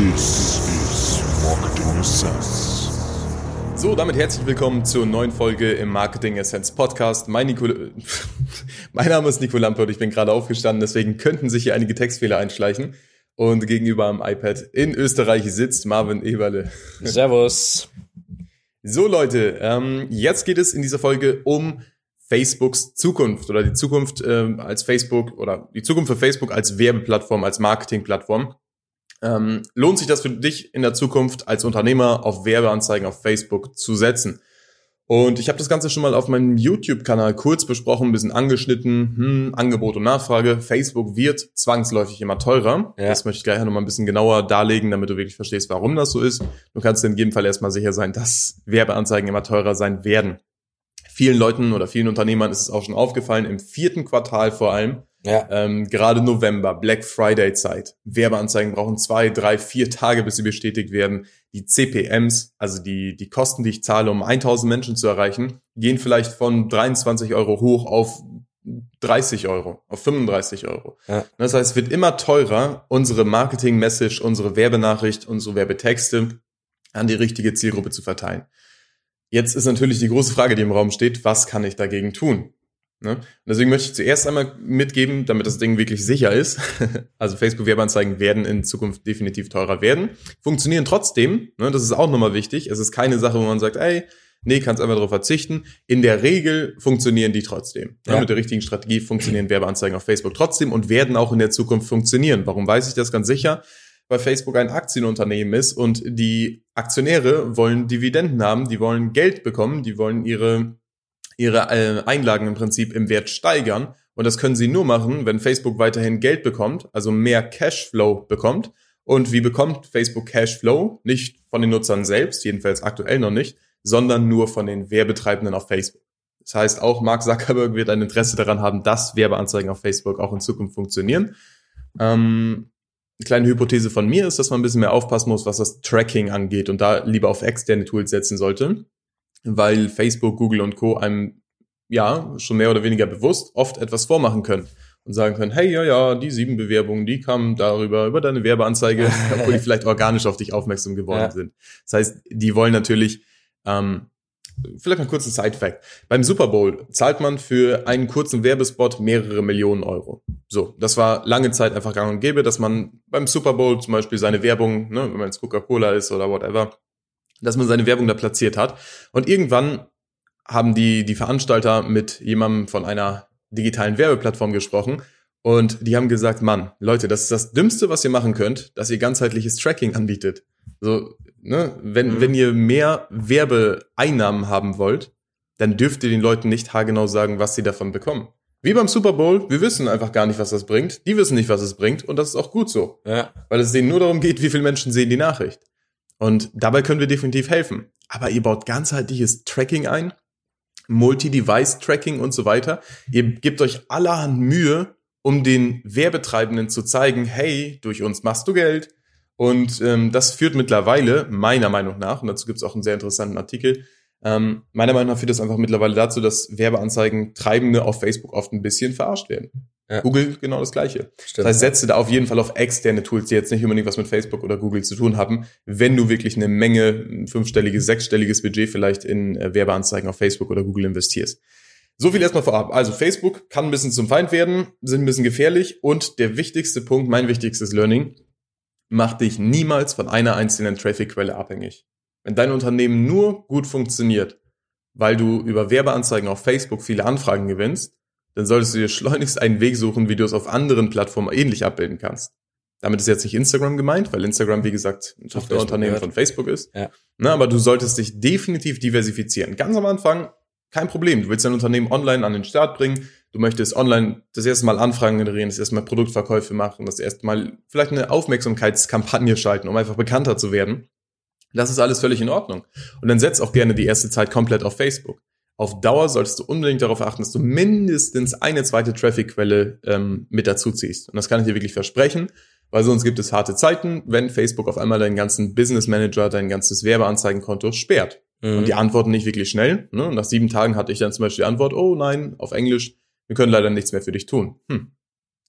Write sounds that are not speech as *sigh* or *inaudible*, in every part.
This is Marketing Essence. So, damit herzlich willkommen zur neuen Folge im Marketing Essence Podcast. Mein, Nico, *laughs* mein Name ist Nico Lampe und ich bin gerade aufgestanden, deswegen könnten sich hier einige Textfehler einschleichen. Und gegenüber am iPad in Österreich sitzt Marvin Eberle. Servus. So Leute, ähm, jetzt geht es in dieser Folge um Facebooks Zukunft oder die Zukunft ähm, als Facebook oder die Zukunft für Facebook als Werbeplattform, als Marketingplattform. Ähm, lohnt sich das für dich in der Zukunft als Unternehmer auf Werbeanzeigen auf Facebook zu setzen? Und ich habe das Ganze schon mal auf meinem YouTube-Kanal kurz besprochen, ein bisschen angeschnitten, hm, Angebot und Nachfrage. Facebook wird zwangsläufig immer teurer. Ja. Das möchte ich gleich noch mal ein bisschen genauer darlegen, damit du wirklich verstehst, warum das so ist. Du kannst in jedem Fall erstmal sicher sein, dass Werbeanzeigen immer teurer sein werden vielen Leuten oder vielen Unternehmern ist es auch schon aufgefallen, im vierten Quartal vor allem, ja. ähm, gerade November, Black Friday Zeit. Werbeanzeigen brauchen zwei, drei, vier Tage, bis sie bestätigt werden. Die CPMs, also die, die Kosten, die ich zahle, um 1000 Menschen zu erreichen, gehen vielleicht von 23 Euro hoch auf 30 Euro, auf 35 Euro. Ja. Das heißt, es wird immer teurer, unsere Marketing-Message, unsere Werbenachricht, unsere Werbetexte an die richtige Zielgruppe zu verteilen. Jetzt ist natürlich die große Frage, die im Raum steht, was kann ich dagegen tun? Ne? Und deswegen möchte ich zuerst einmal mitgeben, damit das Ding wirklich sicher ist. *laughs* also Facebook-Werbeanzeigen werden in Zukunft definitiv teurer werden. Funktionieren trotzdem, ne? das ist auch nochmal wichtig. Es ist keine Sache, wo man sagt, ey, nee, kannst einfach darauf verzichten. In der Regel funktionieren die trotzdem. Ja. Ne? Mit der richtigen Strategie funktionieren Werbeanzeigen auf Facebook trotzdem und werden auch in der Zukunft funktionieren. Warum weiß ich das ganz sicher? weil Facebook ein Aktienunternehmen ist und die Aktionäre wollen Dividenden haben, die wollen Geld bekommen, die wollen ihre, ihre äh, Einlagen im Prinzip im Wert steigern. Und das können sie nur machen, wenn Facebook weiterhin Geld bekommt, also mehr Cashflow bekommt. Und wie bekommt Facebook Cashflow? Nicht von den Nutzern selbst, jedenfalls aktuell noch nicht, sondern nur von den Werbetreibenden auf Facebook. Das heißt, auch Mark Zuckerberg wird ein Interesse daran haben, dass Werbeanzeigen auf Facebook auch in Zukunft funktionieren. Ähm, eine kleine Hypothese von mir ist, dass man ein bisschen mehr aufpassen muss, was das Tracking angeht und da lieber auf externe Tools setzen sollte, weil Facebook, Google und Co. einem ja schon mehr oder weniger bewusst oft etwas vormachen können und sagen können, hey, ja, ja, die sieben Bewerbungen, die kamen darüber, über deine Werbeanzeige, *laughs* obwohl die vielleicht organisch auf dich aufmerksam geworden ja. sind. Das heißt, die wollen natürlich ähm, Vielleicht mal kurz ein Side-Fact. Beim Super Bowl zahlt man für einen kurzen Werbespot mehrere Millionen Euro. So, das war lange Zeit einfach gang und gäbe, dass man beim Super Bowl zum Beispiel seine Werbung, ne, wenn man jetzt Coca-Cola ist oder whatever, dass man seine Werbung da platziert hat. Und irgendwann haben die, die Veranstalter mit jemandem von einer digitalen Werbeplattform gesprochen und die haben gesagt, Mann, Leute, das ist das Dümmste, was ihr machen könnt, dass ihr ganzheitliches Tracking anbietet. So, ne, wenn, mhm. wenn ihr mehr Werbeeinnahmen haben wollt, dann dürft ihr den Leuten nicht haargenau sagen, was sie davon bekommen. Wie beim Super Bowl, wir wissen einfach gar nicht, was das bringt. Die wissen nicht, was es bringt und das ist auch gut so. Ja. Weil es denen nur darum geht, wie viele Menschen sehen die Nachricht. Und dabei können wir definitiv helfen. Aber ihr baut ganzheitliches Tracking ein, Multi-Device-Tracking und so weiter. Ihr gebt euch allerhand Mühe, um den Werbetreibenden zu zeigen, hey, durch uns machst du Geld, und ähm, das führt mittlerweile, meiner Meinung nach, und dazu gibt es auch einen sehr interessanten Artikel, ähm, meiner Meinung nach führt das einfach mittlerweile dazu, dass Werbeanzeigen Treibende auf Facebook oft ein bisschen verarscht werden. Ja. Google genau das Gleiche. Stimmt, das heißt, setze da auf jeden Fall auf externe Tools, die jetzt nicht unbedingt was mit Facebook oder Google zu tun haben, wenn du wirklich eine Menge, ein fünfstelliges, sechsstelliges Budget vielleicht in äh, Werbeanzeigen auf Facebook oder Google investierst. So viel erstmal vorab. Also Facebook kann ein bisschen zum Feind werden, sind ein bisschen gefährlich und der wichtigste Punkt, mein wichtigstes Learning, mach dich niemals von einer einzelnen Traffic-Quelle abhängig. Wenn dein Unternehmen nur gut funktioniert, weil du über Werbeanzeigen auf Facebook viele Anfragen gewinnst, dann solltest du dir schleunigst einen Weg suchen, wie du es auf anderen Plattformen ähnlich abbilden kannst. Damit ist jetzt nicht Instagram gemeint, weil Instagram, wie gesagt, ein Tochterunternehmen von Facebook ist. Ja. Na, aber du solltest dich definitiv diversifizieren. Ganz am Anfang kein Problem. Du willst dein Unternehmen online an den Start bringen. Du möchtest online das erste Mal Anfragen generieren, das erste Mal Produktverkäufe machen, das erste Mal vielleicht eine Aufmerksamkeitskampagne schalten, um einfach bekannter zu werden. Das ist alles völlig in Ordnung. Und dann setz auch gerne die erste Zeit komplett auf Facebook. Auf Dauer solltest du unbedingt darauf achten, dass du mindestens eine zweite Traffic-Quelle ähm, mit dazu ziehst. Und das kann ich dir wirklich versprechen, weil sonst gibt es harte Zeiten, wenn Facebook auf einmal deinen ganzen Business Manager, dein ganzes Werbeanzeigenkonto sperrt. Mhm. Und die antworten nicht wirklich schnell. Ne? Nach sieben Tagen hatte ich dann zum Beispiel die Antwort, oh nein, auf Englisch, wir können leider nichts mehr für dich tun. Hm.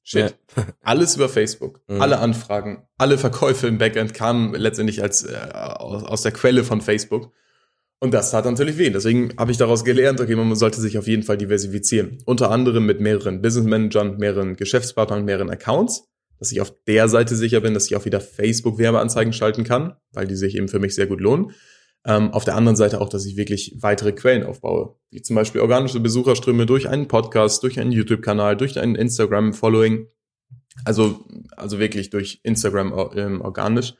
Shit. Ja. *laughs* Alles über Facebook. Mhm. Alle Anfragen, alle Verkäufe im Backend kamen letztendlich als äh, aus, aus der Quelle von Facebook. Und das tat natürlich weh. Deswegen habe ich daraus gelernt, okay, man sollte sich auf jeden Fall diversifizieren. Unter anderem mit mehreren Business Managern, mehreren Geschäftspartnern, mehreren Accounts, dass ich auf der Seite sicher bin, dass ich auch wieder Facebook-Werbeanzeigen schalten kann, weil die sich eben für mich sehr gut lohnen. Ähm, auf der anderen Seite auch, dass ich wirklich weitere Quellen aufbaue, wie zum Beispiel organische Besucherströme durch einen Podcast, durch einen YouTube-Kanal, durch ein Instagram-Following. Also, also wirklich durch Instagram ähm, organisch.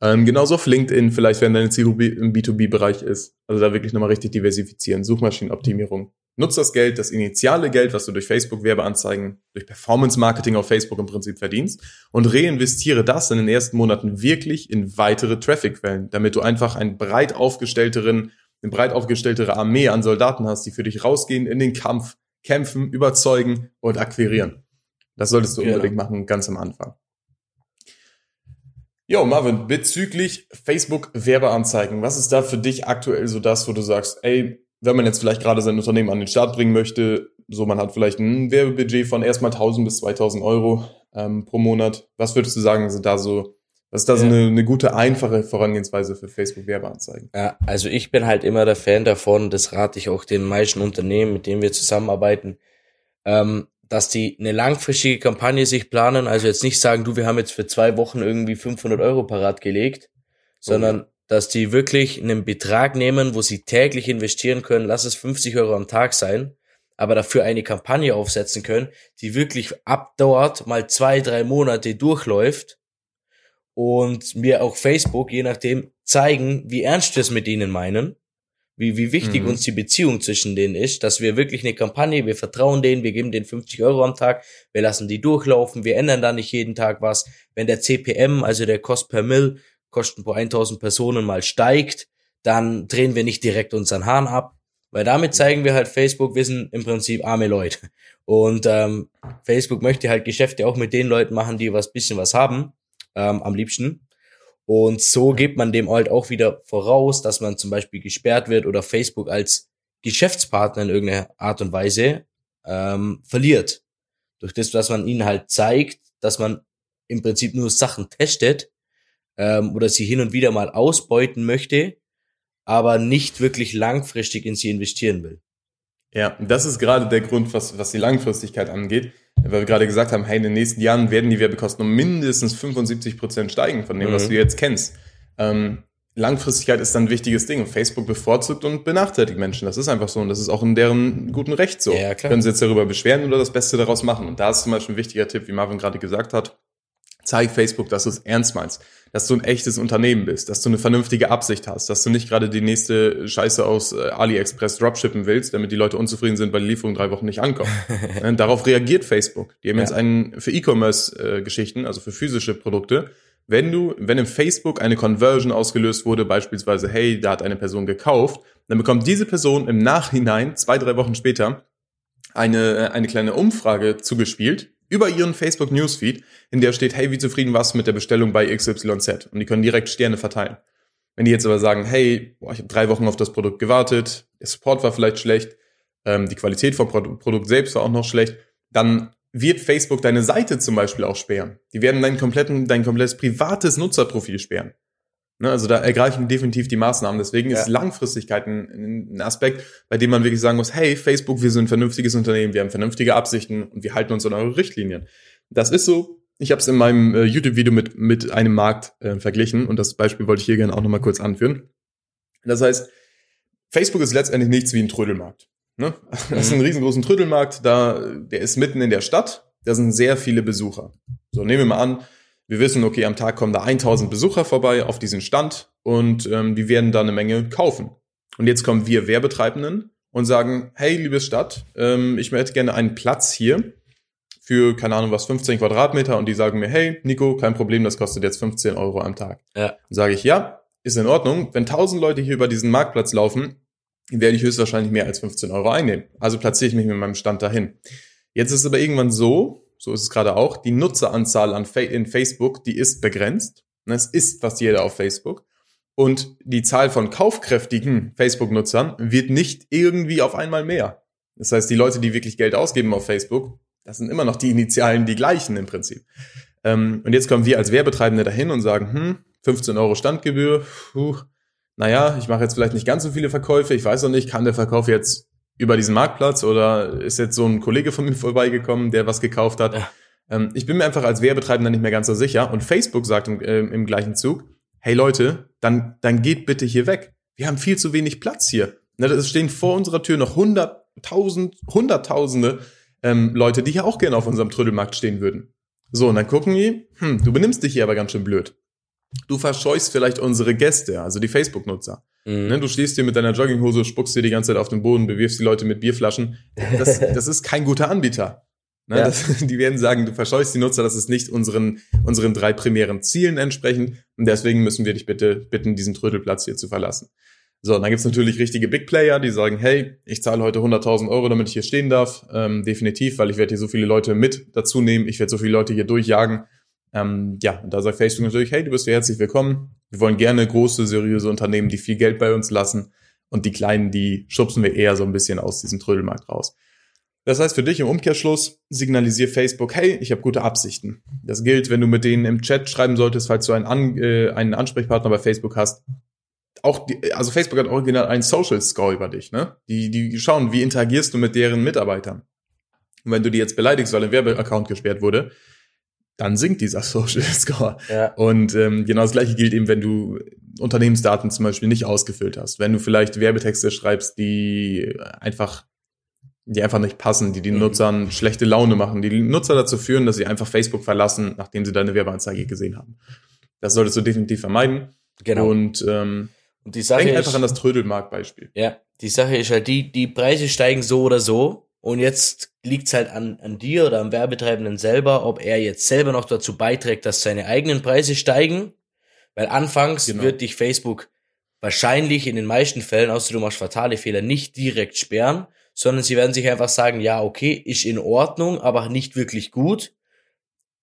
Ähm, genauso auf LinkedIn, vielleicht wenn deine Zielgruppe im B2B-Bereich ist. Also da wirklich nochmal richtig diversifizieren. Suchmaschinenoptimierung. Nutz das Geld, das initiale Geld, was du durch Facebook-Werbeanzeigen, durch Performance-Marketing auf Facebook im Prinzip verdienst und reinvestiere das in den ersten Monaten wirklich in weitere Traffic-Quellen, damit du einfach einen breit aufgestellteren, eine breit aufgestelltere Armee an Soldaten hast, die für dich rausgehen in den Kampf, kämpfen, überzeugen und akquirieren. Das solltest du genau. unbedingt machen, ganz am Anfang. Jo, Marvin, bezüglich Facebook-Werbeanzeigen, was ist da für dich aktuell so das, wo du sagst, ey, wenn man jetzt vielleicht gerade sein Unternehmen an den Start bringen möchte, so man hat vielleicht ein Werbebudget von erstmal 1000 bis 2000 Euro ähm, pro Monat. Was würdest du sagen, sind da so, was ist da so eine, eine gute, einfache Vorangehensweise für Facebook-Werbeanzeigen? Ja, also ich bin halt immer der Fan davon, das rate ich auch den meisten Unternehmen, mit denen wir zusammenarbeiten, ähm, dass die eine langfristige Kampagne sich planen, also jetzt nicht sagen, du, wir haben jetzt für zwei Wochen irgendwie 500 Euro parat gelegt, sondern oh. dass die wirklich einen Betrag nehmen, wo sie täglich investieren können, lass es 50 Euro am Tag sein, aber dafür eine Kampagne aufsetzen können, die wirklich ab dort mal zwei, drei Monate durchläuft und mir auch Facebook, je nachdem, zeigen, wie ernst wir es mit ihnen meinen wie, wie wichtig mhm. uns die Beziehung zwischen denen ist, dass wir wirklich eine Kampagne, wir vertrauen denen, wir geben denen 50 Euro am Tag, wir lassen die durchlaufen, wir ändern da nicht jeden Tag was. Wenn der CPM, also der Cost per Mill, Kosten pro 1000 Personen mal steigt, dann drehen wir nicht direkt unseren Hahn ab, weil damit zeigen wir halt Facebook, wir sind im Prinzip arme Leute. Und ähm, Facebook möchte halt Geschäfte auch mit den Leuten machen, die was bisschen was haben, ähm, am liebsten. Und so gibt man dem halt auch wieder voraus, dass man zum Beispiel gesperrt wird oder Facebook als Geschäftspartner in irgendeiner Art und Weise ähm, verliert. Durch das, dass man ihnen halt zeigt, dass man im Prinzip nur Sachen testet ähm, oder sie hin und wieder mal ausbeuten möchte, aber nicht wirklich langfristig in sie investieren will. Ja, das ist gerade der Grund, was, was die Langfristigkeit angeht weil wir gerade gesagt haben, hey, in den nächsten Jahren werden die Werbekosten um mindestens 75 Prozent steigen von dem, mhm. was du jetzt kennst. Ähm, Langfristigkeit ist dann ein wichtiges Ding. Facebook bevorzugt und benachteiligt Menschen. Das ist einfach so und das ist auch in deren guten Recht so. Ja, klar. Können sie jetzt darüber beschweren oder das Beste daraus machen. Und da ist zum Beispiel ein wichtiger Tipp, wie Marvin gerade gesagt hat. Zeig Facebook, dass du es ernst meinst dass du ein echtes Unternehmen bist, dass du eine vernünftige Absicht hast, dass du nicht gerade die nächste Scheiße aus äh, AliExpress dropshippen willst, damit die Leute unzufrieden sind, weil die Lieferung drei Wochen nicht ankommt. *laughs* Darauf reagiert Facebook. Die haben ja. jetzt einen für E-Commerce-Geschichten, also für physische Produkte. Wenn du, wenn im Facebook eine Conversion ausgelöst wurde, beispielsweise, hey, da hat eine Person gekauft, dann bekommt diese Person im Nachhinein, zwei, drei Wochen später, eine, äh, eine kleine Umfrage zugespielt, über ihren Facebook Newsfeed, in der steht, hey, wie zufrieden warst du mit der Bestellung bei XYZ? Und die können direkt Sterne verteilen. Wenn die jetzt aber sagen, hey, boah, ich habe drei Wochen auf das Produkt gewartet, der Support war vielleicht schlecht, ähm, die Qualität vom Produkt selbst war auch noch schlecht, dann wird Facebook deine Seite zum Beispiel auch sperren. Die werden dein kompletten, dein komplettes privates Nutzerprofil sperren. Ne, also da ergreifen definitiv die Maßnahmen. Deswegen ja. ist Langfristigkeit ein, ein, Aspekt, bei dem man wirklich sagen muss, hey, Facebook, wir sind ein vernünftiges Unternehmen, wir haben vernünftige Absichten und wir halten uns an eure Richtlinien. Das ist so. Ich habe es in meinem äh, YouTube-Video mit, mit einem Markt äh, verglichen und das Beispiel wollte ich hier gerne auch nochmal kurz anführen. Das heißt, Facebook ist letztendlich nichts wie ein Trödelmarkt. Ne? *laughs* Das ist ein mhm. riesengroßen Trödelmarkt, da, der ist mitten in der Stadt, da sind sehr viele Besucher. So, nehmen wir mal an, wir wissen, okay, am Tag kommen da 1000 Besucher vorbei auf diesen Stand und ähm, die werden da eine Menge kaufen. Und jetzt kommen wir Werbetreibenden und sagen, hey, liebe Stadt, ähm, ich möchte gerne einen Platz hier für, keine Ahnung was, 15 Quadratmeter und die sagen mir, hey, Nico, kein Problem, das kostet jetzt 15 Euro am Tag. Ja. Sage ich, ja, ist in Ordnung. Wenn 1000 Leute hier über diesen Marktplatz laufen, werde ich höchstwahrscheinlich mehr als 15 Euro einnehmen. Also platziere ich mich mit meinem Stand dahin. Jetzt ist es aber irgendwann so, so ist es gerade auch, die Nutzeranzahl an in Facebook, die ist begrenzt. Ne, es ist fast jeder auf Facebook. Und die Zahl von kaufkräftigen Facebook-Nutzern wird nicht irgendwie auf einmal mehr. Das heißt, die Leute, die wirklich Geld ausgeben auf Facebook, Das sind immer noch die Initialen, die gleichen im Prinzip. Ähm, und jetzt kommen wir als Werbetreibende dahin und sagen, hm, 15 Euro Standgebühr, puh, naja, ich mache jetzt vielleicht nicht ganz so viele Verkäufe, ich weiß noch nicht, kann der Verkauf jetzt über diesen Marktplatz oder ist jetzt so ein Kollege von mir *laughs* vorbeigekommen, der was gekauft hat. Ja. Ähm, ich bin mir einfach als Werbetreibender nicht mehr ganz so sicher und Facebook sagt im, äh, im gleichen Zug, hey Leute, dann, dann geht bitte hier weg. Wir haben viel zu wenig Platz hier. Ne, es stehen vor unserer Tür noch hunderttausend, hunderttausende ähm, Leute, die hier auch gerne auf unserem Trödelmarkt stehen würden. So, und dann gucken die, hm, du benimmst dich hier aber ganz schön blöd. Du verscheust vielleicht unsere Gäste, also die Facebook-Nutzer. Mhm. Ne, du stehst hier mit deiner Jogginghose, spuckst dir die ganze Zeit auf den Boden, bewirfst die Leute mit Bierflaschen. Das, *laughs* das ist kein guter Anbieter. Ne, ja. das, *laughs* die werden sagen, du verscheust die Nutzer, das ist nicht unseren, unseren drei primären Zielen entsprechend. Und deswegen müssen wir dich bitte bitten, diesen Trödelplatz hier zu verlassen. So, und dann gibt's natürlich richtige Big Player, die sagen, hey, ich zahle heute 100.000 Euro, damit ich hier stehen darf. Ähm, definitiv, weil ich werde hier so viele Leute mit dazu nehmen. Ich werde so viele Leute hier durchjagen. Ähm, ja, und da sagt Facebook natürlich, hey, du bist hier herzlich willkommen. Wir wollen gerne große, seriöse Unternehmen, die viel Geld bei uns lassen. Und die kleinen, die schubsen wir eher so ein bisschen aus diesem Trödelmarkt raus. Das heißt für dich im Umkehrschluss, signalisier Facebook, hey, ich habe gute Absichten. Das gilt, wenn du mit denen im Chat schreiben solltest, falls du einen, An äh, einen Ansprechpartner bei Facebook hast auch die, also Facebook hat original einen Social Score über dich, ne? Die, die schauen, wie interagierst du mit deren Mitarbeitern. Und wenn du die jetzt beleidigst, weil ein Werbeaccount gesperrt wurde, dann sinkt dieser *laughs* Social Score. Ja. Und ähm, genau das gleiche gilt eben, wenn du Unternehmensdaten zum Beispiel nicht ausgefüllt hast. Wenn du vielleicht Werbetexte schreibst, die einfach, die einfach nicht passen, die den mhm. Nutzern schlechte Laune machen, die Nutzer dazu führen, dass sie einfach Facebook verlassen, nachdem sie deine Werbeanzeige gesehen haben. Das solltest du definitiv vermeiden. Genau. Und ähm, und die Sache Denk einfach an das Trödelmarkt-Beispiel. Ja, die Sache ist halt die, die Preise steigen so oder so. Und jetzt liegt's halt an, an dir oder am Werbetreibenden selber, ob er jetzt selber noch dazu beiträgt, dass seine eigenen Preise steigen. Weil anfangs genau. wird dich Facebook wahrscheinlich in den meisten Fällen, außer du machst fatale Fehler, nicht direkt sperren, sondern sie werden sich einfach sagen, ja, okay, ist in Ordnung, aber nicht wirklich gut.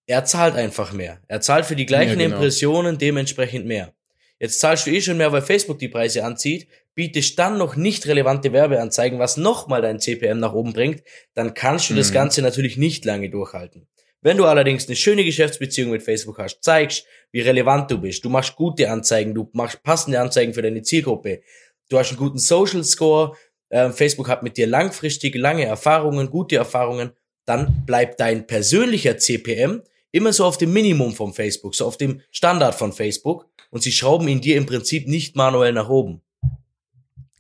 Er zahlt einfach mehr. Er zahlt für die gleichen ja, genau. Impressionen dementsprechend mehr. Jetzt zahlst du eh schon mehr, weil Facebook die Preise anzieht, bietest dann noch nicht relevante Werbeanzeigen, was nochmal dein CPM nach oben bringt, dann kannst du mhm. das Ganze natürlich nicht lange durchhalten. Wenn du allerdings eine schöne Geschäftsbeziehung mit Facebook hast, zeigst, wie relevant du bist, du machst gute Anzeigen, du machst passende Anzeigen für deine Zielgruppe, du hast einen guten Social Score, äh, Facebook hat mit dir langfristig lange Erfahrungen, gute Erfahrungen, dann bleibt dein persönlicher CPM immer so auf dem Minimum von Facebook, so auf dem Standard von Facebook und sie schrauben ihn dir im Prinzip nicht manuell nach oben.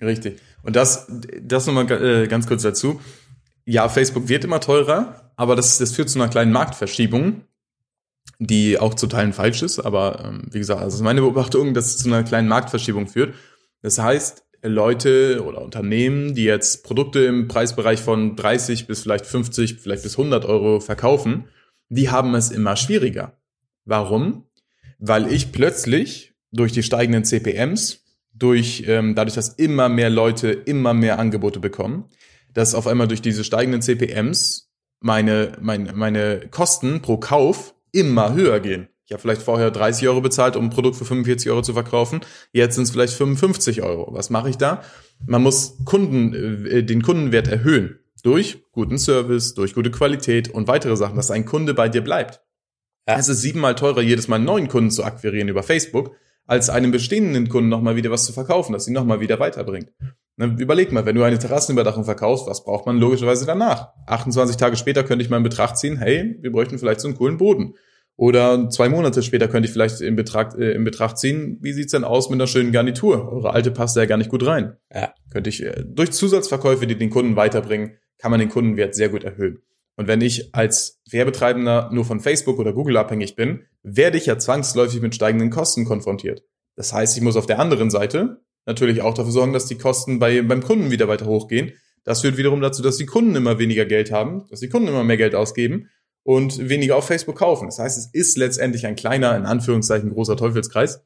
Richtig. Und das, das nochmal äh, ganz kurz dazu. Ja, Facebook wird immer teurer, aber das, das führt zu einer kleinen Marktverschiebung, die auch zu Teilen falsch ist. Aber ähm, wie gesagt, also ist meine Beobachtung, dass es zu einer kleinen Marktverschiebung führt. Das heißt, Leute oder Unternehmen, die jetzt Produkte im Preisbereich von 30 bis vielleicht 50, vielleicht bis 100 Euro verkaufen, die haben es immer schwieriger. Warum? weil ich plötzlich durch die steigenden CPMs, durch ähm, dadurch, dass immer mehr Leute immer mehr Angebote bekommen, dass auf einmal durch diese steigenden CPMs meine, meine, meine Kosten pro Kauf immer höher gehen. Ich habe vielleicht vorher 30 Euro bezahlt, um ein Produkt für 45 Euro zu verkaufen. Jetzt sind es vielleicht 55 Euro. Was mache ich da? Man muss Kunden, äh, den Kundenwert erhöhen. Durch guten Service, durch gute Qualität und weitere Sachen, dass ein Kunde bei dir bleibt. Ja. Es ist siebenmal teurer, jedes Mal einen neuen Kunden zu akquirieren über Facebook, als einem bestehenden Kunden nochmal wieder was zu verkaufen, das ihn nochmal wieder weiterbringt. Überleg mal, wenn du eine Terrassenüberdachung verkaufst, was braucht man logischerweise danach? 28 Tage später könnte ich mal in Betracht ziehen, hey, wir bräuchten vielleicht so einen coolen Boden. Oder zwei Monate später könnte ich vielleicht in Betracht, äh, in Betracht ziehen, wie sieht's denn aus mit einer schönen Garnitur? Eure alte passt ja gar nicht gut rein. Ja. Könnte ich, äh, durch Zusatzverkäufe, die den Kunden weiterbringen, kann man den Kundenwert sehr gut erhöhen. Und wenn ich als Werbetreibender nur von Facebook oder Google abhängig bin, werde ich ja zwangsläufig mit steigenden Kosten konfrontiert. Das heißt, ich muss auf der anderen Seite natürlich auch dafür sorgen, dass die Kosten bei, beim Kunden wieder weiter hochgehen. Das führt wiederum dazu, dass die Kunden immer weniger Geld haben, dass die Kunden immer mehr Geld ausgeben und weniger auf Facebook kaufen. Das heißt, es ist letztendlich ein kleiner, in Anführungszeichen großer Teufelskreis,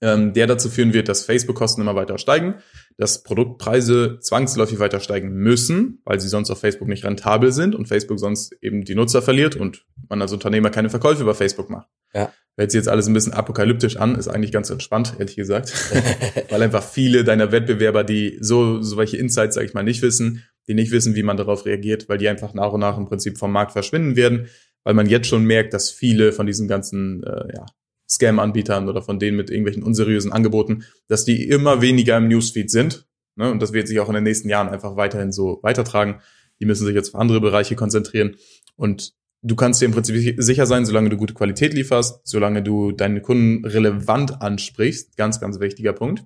ähm, der dazu führen wird, dass Facebook-Kosten immer weiter steigen, dass Produktpreise zwangsläufig weiter steigen müssen, weil sie sonst auf Facebook nicht rentabel sind und Facebook sonst eben die Nutzer verliert und man als Unternehmer keine Verkäufe über Facebook macht. Ja. Hört sich jetzt alles ein bisschen apokalyptisch an, ist eigentlich ganz entspannt, ehrlich gesagt. *laughs* weil einfach viele deiner Wettbewerber, die so, so welche Insights, sag ich mal, nicht wissen, die nicht wissen, wie man darauf reagiert, weil die einfach nach und nach im Prinzip vom Markt verschwinden werden, weil man jetzt schon merkt, dass viele von diesen ganzen äh, ja, Scam-Anbietern oder von denen mit irgendwelchen unseriösen Angeboten, dass die immer weniger im Newsfeed sind. Ne? Und das wird sich auch in den nächsten Jahren einfach weiterhin so weitertragen. Die müssen sich jetzt auf andere Bereiche konzentrieren. Und du kannst dir im Prinzip sicher sein, solange du gute Qualität lieferst, solange du deine Kunden relevant ansprichst, ganz, ganz wichtiger Punkt,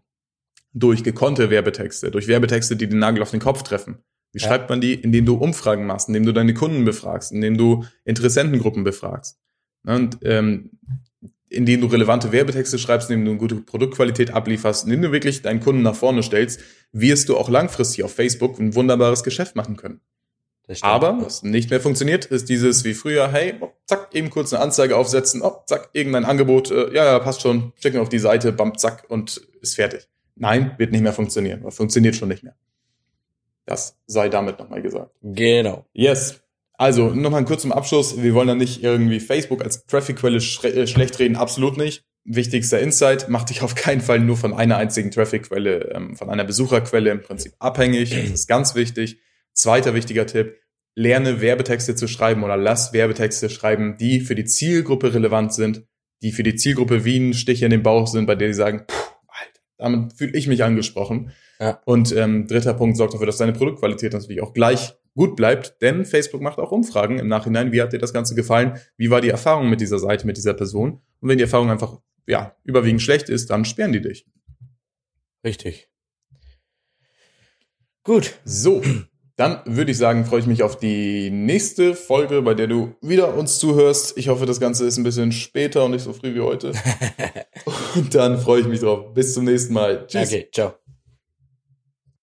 durch gekonnte Werbetexte, durch Werbetexte, die den Nagel auf den Kopf treffen. Wie ja. schreibt man die? Indem du Umfragen machst, indem du deine Kunden befragst, indem du Interessentengruppen befragst. Und ähm, indem du relevante Werbetexte schreibst, indem du eine gute Produktqualität ablieferst, indem du wirklich deinen Kunden nach vorne stellst, wirst du auch langfristig auf Facebook ein wunderbares Geschäft machen können. Aber was nicht mehr funktioniert, ist dieses wie früher, hey, oh, zack, eben kurz eine Anzeige aufsetzen, oh, zack, irgendein Angebot, äh, ja, ja, passt schon, schicken auf die Seite, bam, zack, und ist fertig. Nein, wird nicht mehr funktionieren, funktioniert schon nicht mehr. Das sei damit nochmal gesagt. Genau. Yes. Also, nochmal kurz zum Abschluss. Wir wollen da nicht irgendwie Facebook als Trafficquelle äh, schlecht reden, absolut nicht. Wichtigster Insight, mach dich auf keinen Fall nur von einer einzigen Trafficquelle, ähm, von einer Besucherquelle im Prinzip abhängig. Das ist ganz wichtig. Zweiter wichtiger Tipp, lerne Werbetexte zu schreiben oder lass Werbetexte schreiben, die für die Zielgruppe relevant sind, die für die Zielgruppe wie ein Stich in den Bauch sind, bei der sie sagen, Alter, damit fühle ich mich angesprochen. Ja. Und ähm, dritter Punkt sorgt dafür, dass deine Produktqualität natürlich auch gleich gut bleibt, denn Facebook macht auch Umfragen im Nachhinein. Wie hat dir das Ganze gefallen? Wie war die Erfahrung mit dieser Seite, mit dieser Person? Und wenn die Erfahrung einfach, ja, überwiegend schlecht ist, dann sperren die dich. Richtig. Gut. So. Dann würde ich sagen, freue ich mich auf die nächste Folge, bei der du wieder uns zuhörst. Ich hoffe, das Ganze ist ein bisschen später und nicht so früh wie heute. *laughs* und dann freue ich mich drauf. Bis zum nächsten Mal. Tschüss. Okay, ciao.